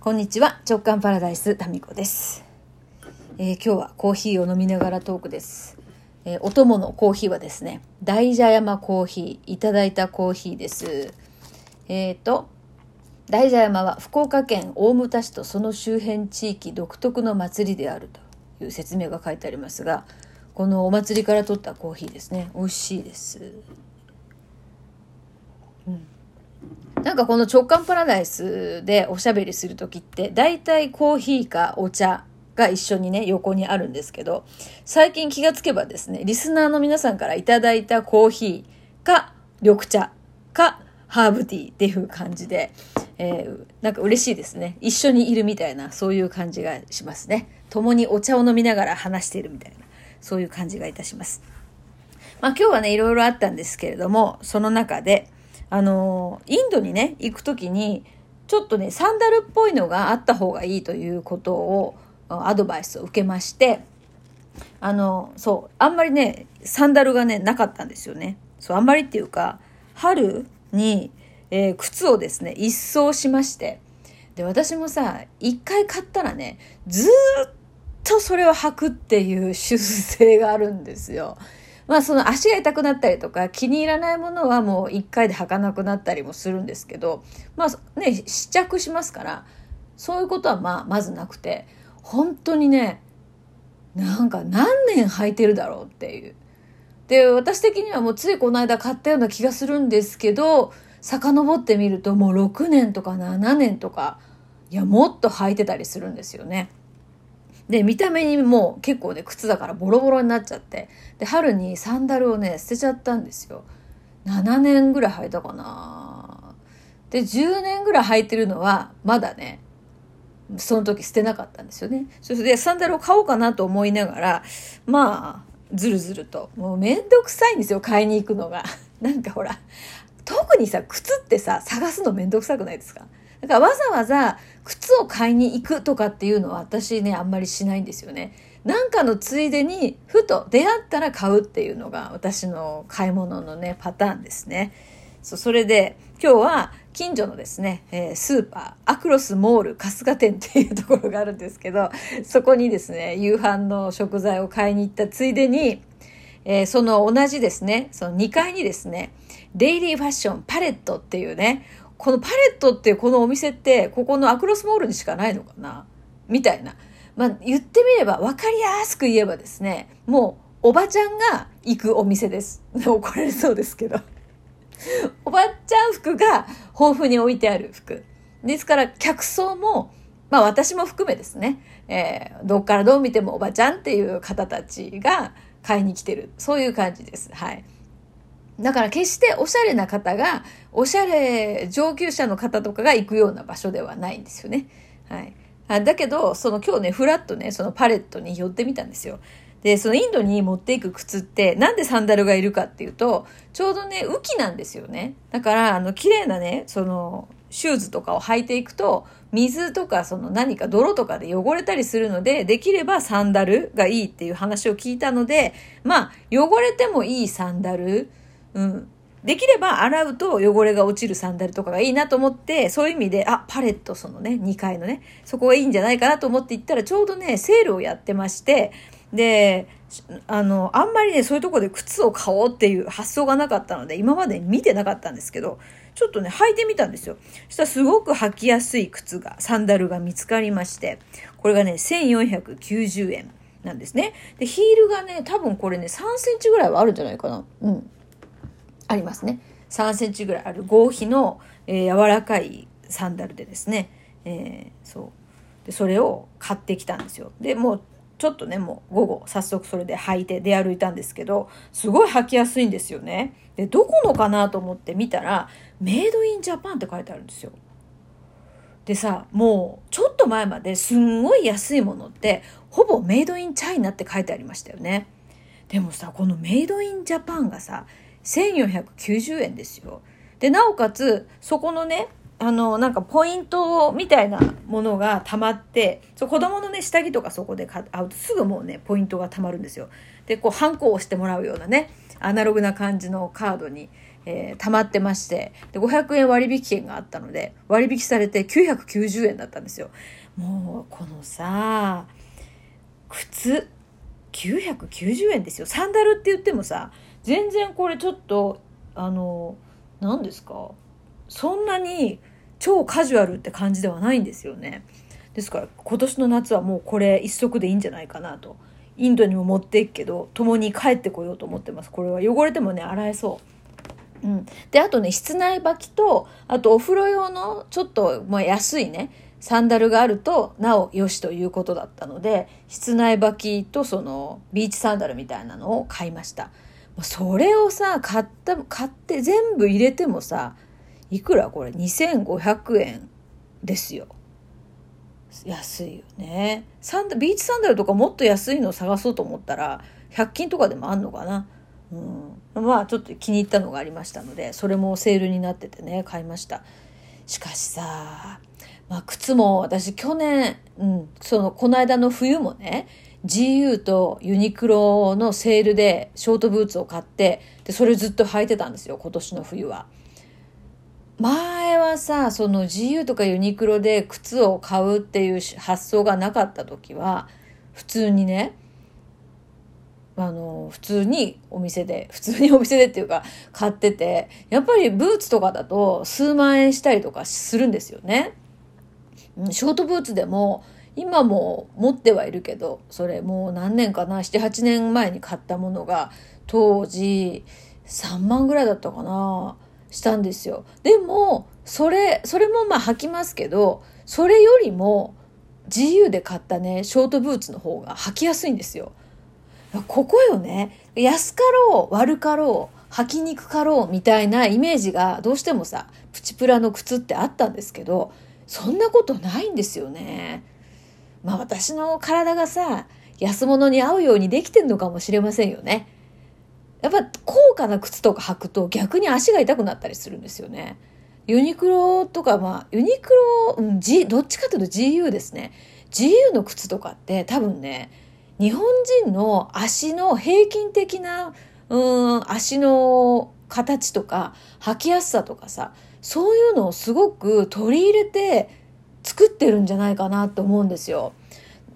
こんにちは。直感パラダイスタミコです、えー今日はコーヒーを飲みながらトークです、えーお供のコーヒーはですね大蛇山コーヒーいただいたコーヒーです。えっ、と大蛇山は福岡県大牟田市とその周辺地域独特の祭りであるという説明が書いてありますがこのお祭りから取ったコーヒーですね。美味しいです。なんかこの直感パラダイスでおしゃべりする時って大体コーヒーかお茶が一緒にね横にあるんですけど最近気がつけばですねリスナーの皆さんからいただいたコーヒーか緑茶かハーブティーっていう感じで、えーなんか嬉しいですね。一緒にいるみたいなそういう感じがしますね。共にお茶を飲みながら話しているみたいなそういう感じがいたします。まあ今日はね、いろいろあったんですけれども、その中で、あのインドにね、行くときに、ちょっとね、サンダルっぽいのがあった方がいいということを、アドバイスを受けまして、あの、そう、あんまりね、サンダルがね、なかったんですよね。そう、あんまりっていうか、春に、えー靴をですね、一掃しまして、で、私もさ、一回買ったらね、ずっとそれを履くっていう習性があるんですよ。まあその足が痛くなったりとか気に入らないものはもう一回で履かなくなったりもするんですけど、まあね、試着しますから、そういうことはまあまずなくて、本当にね、なんか何年履いてるだろうっていう。で、私的にはもうついこの間買ったような気がするんですけど、遡ってみるともう6年とか7年とか、いや、もっと履いてたりするんですよね。で、見た目にもう結構ね、靴だからボロボロになっちゃって。で、春にサンダルをね、捨てちゃったんですよ。7年ぐらい履いたかなで、10年ぐらい履いてるのは、まだね、その時捨てなかったんですよね。それで、サンダルを買おうかなと思いながら、まあ、ずるずると。もうめんどくさいんですよ、買いに行くのが。なんかほら、特にさ、靴ってさ、探すのめんどくさくないですか？だからわざわざ靴を買いに行くとかっていうのは私ね、あんまりしないんですよね。なんかのついでに、ふと出会ったら買うっていうのが私の買い物のね、パターンですね。そそれで、今日は近所のですね、えースーパー、アクロスモール春日店っていうところがあるんですけど、そこにですね、夕飯の食材を買いに行ったついでに、えーその同じですね、その2階にですね、デイリーファッションパレットっていうね、このパレットってこのお店って、ここのアクロスモールにしかないのかな？みたいな。まあ、言ってみれば、わかりやすく言えばですね、もう、おばちゃんが行くお店です。怒られそうですけど。おばちゃん服が豊富に置いてある服。ですから、客層も、まあ私も含めですね、えーどっからどう見てもおばちゃんっていう方たちが買いに来てる。そういう感じです。はい。だから決しておしゃれな方が、おしゃれ上級者の方とかが行くような場所ではないんですよね。はい。あだけど、その今日ね、フラッとね、そのパレットに寄ってみたんですよ。で、そのインドに持っていく靴って、なんでサンダルがいるかっていうと、ちょうどね、雨季なんですよね。だから、あの、綺麗なね、その、シューズとかを履いていくと、水とかその何か泥とかで汚れたりするので、できればサンダルがいいっていう話を聞いたので、まあ、汚れてもいいサンダル、うん。できれば洗うと汚れが落ちるサンダルとかがいいなと思って、そういう意味で、あ、パレットそのね、2階のね、そこがいいんじゃないかなと思って行ったら、ちょうどね、セールをやってまして、で、あの、あんまりね、そういうとこで靴を買おうっていう発想がなかったので、今まで見てなかったんですけど、ちょっとね、履いてみたんですよ。そしたらすごく履きやすい靴が、サンダルが見つかりまして、これがね、1490円なんですね。で、ヒールがね、多分これね、3センチぐらいはあるんじゃないかな。うん。ありますね。3センチぐらいある合皮の、えー柔らかいサンダルでですね、えーそう。で、それを買ってきたんですよ。で、もう、ちょっとね、もう午後、早速それで履いて出歩いたんですけど、すごい履きやすいんですよね。で、どこのかなと思って見たら、メイドインジャパンって書いてあるんですよ。でさ、もう、ちょっと前まですんごい安いものって、ほぼメイドインチャイナって書いてありましたよね。でもさ、このメイドインジャパンがさ、1490円ですよ。で、なおかつ、そこのね、あの、なんかポイントみたいなものが溜まって、そう子供のね、下着とかそこで買うとすぐもうね、ポイントが溜まるんですよ。で、こう、ハンコを押してもらうようなね、アナログな感じのカードに、えー、溜まってまして、で、500円割引券があったので、割引されて990円だったんですよ。もう、このさ、靴、990円ですよ。サンダルって言ってもさ、全然これちょっと、あの、何ですか？そんなに超カジュアルって感じではないんですよね。ですから今年の夏はもうこれ一足でいいんじゃないかなと。インドにも持っていくけど、共に帰ってこようと思ってます。これは汚れてもね、洗えそう。うん。で、あとね、室内履きと、あとお風呂用のちょっと、まあ、安いね、サンダルがあるとなおよしということだったので、室内履きとそのビーチサンダルみたいなのを買いました。それをさ、買った、買って全部入れてもさ、いくらこれ？2500円ですよ。安いよね。サンダビーチサンダルとかもっと安いのを探そうと思ったら、100均とかでもあんのかな？うん。まあちょっと気に入ったのがありましたので、それもセールになっててね、買いました。しかしさ、まあ靴も私去年、うん、その、この間の冬もね、GU とユニクロのセールでショートブーツを買って、で、それずっと履いてたんですよ、今年の冬は。前はさ、その GU とかユニクロで靴を買うっていう発想がなかった時は、普通にね、あの、普通にお店で、普通にお店でっていうか、買ってて、やっぱりブーツとかだと数万円したりとかするんですよね。ショートブーツでも、今も持ってはいるけど、それもう何年かな、7、8年前に買ったものが、当時3万ぐらいだったかな、したんですよ。でも、それ、それもまあ履きますけど、それよりも自由で買ったね、ショートブーツの方が履きやすいんですよ。ここよね。安かろう、悪かろう、履きにくかろうみたいなイメージがどうしてもさ、プチプラの靴ってあったんですけど、そんなことないんですよね。まあ私の体がさ、安物に合うようにできてんのかもしれませんよね。やっぱ高価な靴とか履くと逆に足が痛くなったりするんですよね。ユニクロとか、まあ、ユニクロ、うん、G、どっちかというと GU ですね。GU の靴とかって多分ね、日本人の足の平均的な、うん、足の形とか、履きやすさとかさ、そういうのをすごく取り入れて作ってるんじゃないかなと思うんですよ。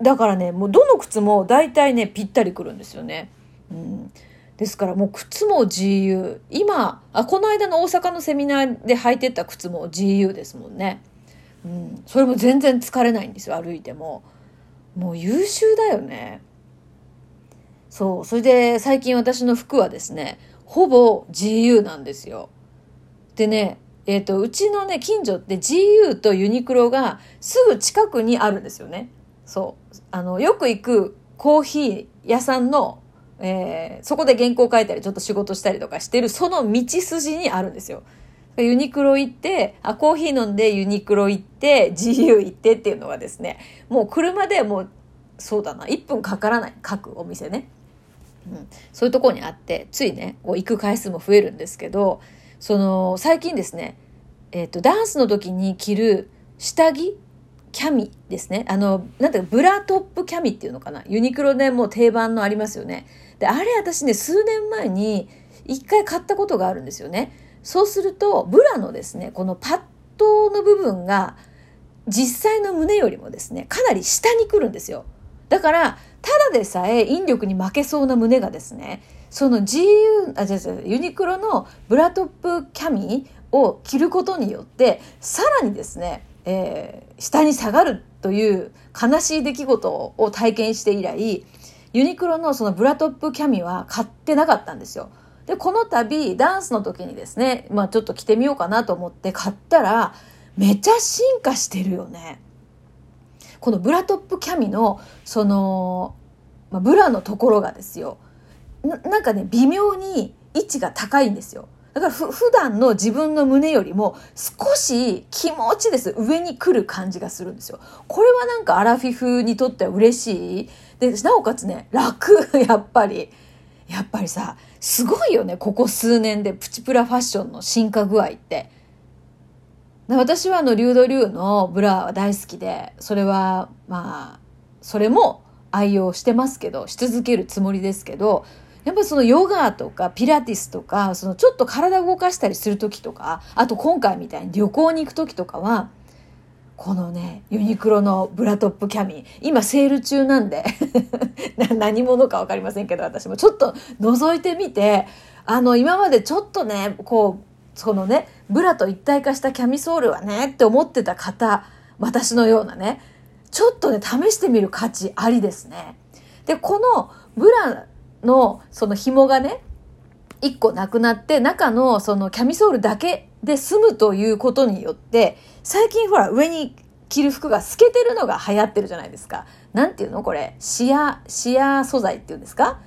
だからね、もうどの靴も大体ね、ぴったりくるんですよね。うん。ですからもう靴も GU。今、あ、この間の大阪のセミナーで履いてった靴も GU ですもんね。うん。それも全然疲れないんですよ、歩いても。もう優秀だよね。そう。それで最近私の服はですね、ほぼ GU なんですよ。でね、えっ、ー、と、うちのね、近所って GU とユニクロがすぐ近くにあるんですよね。そう。あの、よく行くコーヒー屋さんの、えー、そこで原稿書いたりちょっと仕事したりとかしてるその道筋にあるんですよ。ユニクロ行って、あ、コーヒー飲んでユニクロ行って、GU 行ってっていうのがですね、もう車でもう、そうだな、1分かからない。各お店ね。うん。そういうとこにあって、ついね、こう行く回数も増えるんですけど、その、最近ですね、えっ、ー、と、ダンスの時に着る下着キャミですね。あの、なんていうか、ブラトップキャミっていうのかな。ユニクロでもう定番のありますよね。で、あれ私ね、数年前に一回買ったことがあるんですよね。そうすると、ブラのですね、このパッドの部分が、実際の胸よりもですね、かなり下に来るんですよ。だから、ただでさえ引力に負けそうな胸がですね、その GU、あ、じゃじゃユニクロのブラトップキャミを着ることによって、さらにですね、えー、下に下がるという悲しい出来事を体験して以来、ユニクロのそのブラトップキャミは買ってなかったんですよ。で、この度、ダンスの時にですね、まあちょっと着てみようかなと思って買ったら、めちゃ進化してるよね。このブラトップキャミの、その、まあ、ブラのところがですよ。なんかね、微妙に位置が高いんですよ。だからふ普段の自分の胸よりも少し気持ちです。上に来る感じがするんですよ。これはなんかアラフィフにとっては嬉しい。で、なおかつね、楽、やっぱり。やっぱりさ、すごいよね、ここ数年でプチプラファッションの進化具合って。私はあの、リュードリューのブラは大好きで、それは、まあ、それも愛用してますけど、し続けるつもりですけど、やっぱりそのヨガとかピラティスとか、そのちょっと体を動かしたりする時とか、あと今回みたいに旅行に行く時とかは、このね、ユニクロのブラトップキャミ、今セール中なんで 何者かわかりませんけど、私もちょっと覗いてみて、あの、今までちょっとね、こう、そのね、ブラと一体化したキャミソールはねって思ってた方、私のようなね、ちょっとね、試してみる価値ありですね。で、このブラのその紐がね、一個なくなって、中のそのキャミソールだけで済むということによって、最近ほら上に着る服が透けてるのが流行ってるじゃないですか。なんていうのこれ、シア、シア素材っていうんですか？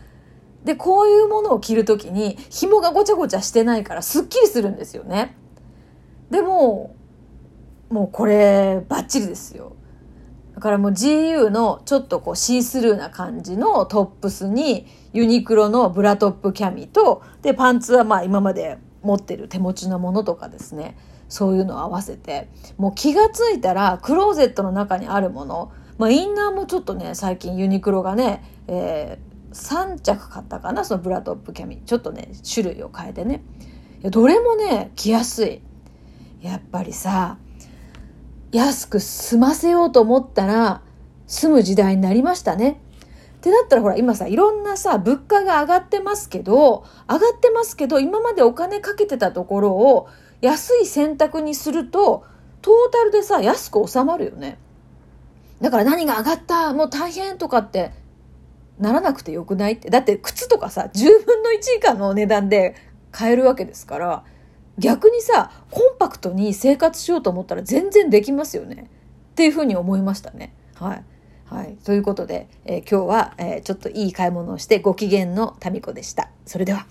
で、こういうものを着るときに紐がごちゃごちゃしてないからすっきりするんですよね。でも、もうこれバッチリですよ。だからもう GU のちょっとこうシースルーな感じのトップスにユニクロのブラトップキャミと、で、パンツはまあ今まで持ってる手持ちのものとかですね。そういうのを合わせて、もう気がついたらクローゼットの中にあるもの、まあインナーもちょっとね、最近ユニクロがね、えー、3着買ったかな、そのブラトップキャミ。ちょっとね、種類を変えてね。どれもね、着やすい。やっぱりさ、安く済ませようと思ったら、済む時代になりましたね。ってなったらほら今さいろんなさ物価が上がってますけど上がってますけど今までお金かけてたところを安い選択にするとトータルでさ安く収まるよねだから何が上がったもう大変とかってならなくてよくないってだって靴とかさ10分の1以下の値段で買えるわけですから逆にさコンパクトに生活しようと思ったら全然できますよねっていうふうに思いましたねはい。はい。ということで、えー、今日は、えー、ちょっといい買い物をしてご機嫌の民子でした。それでは。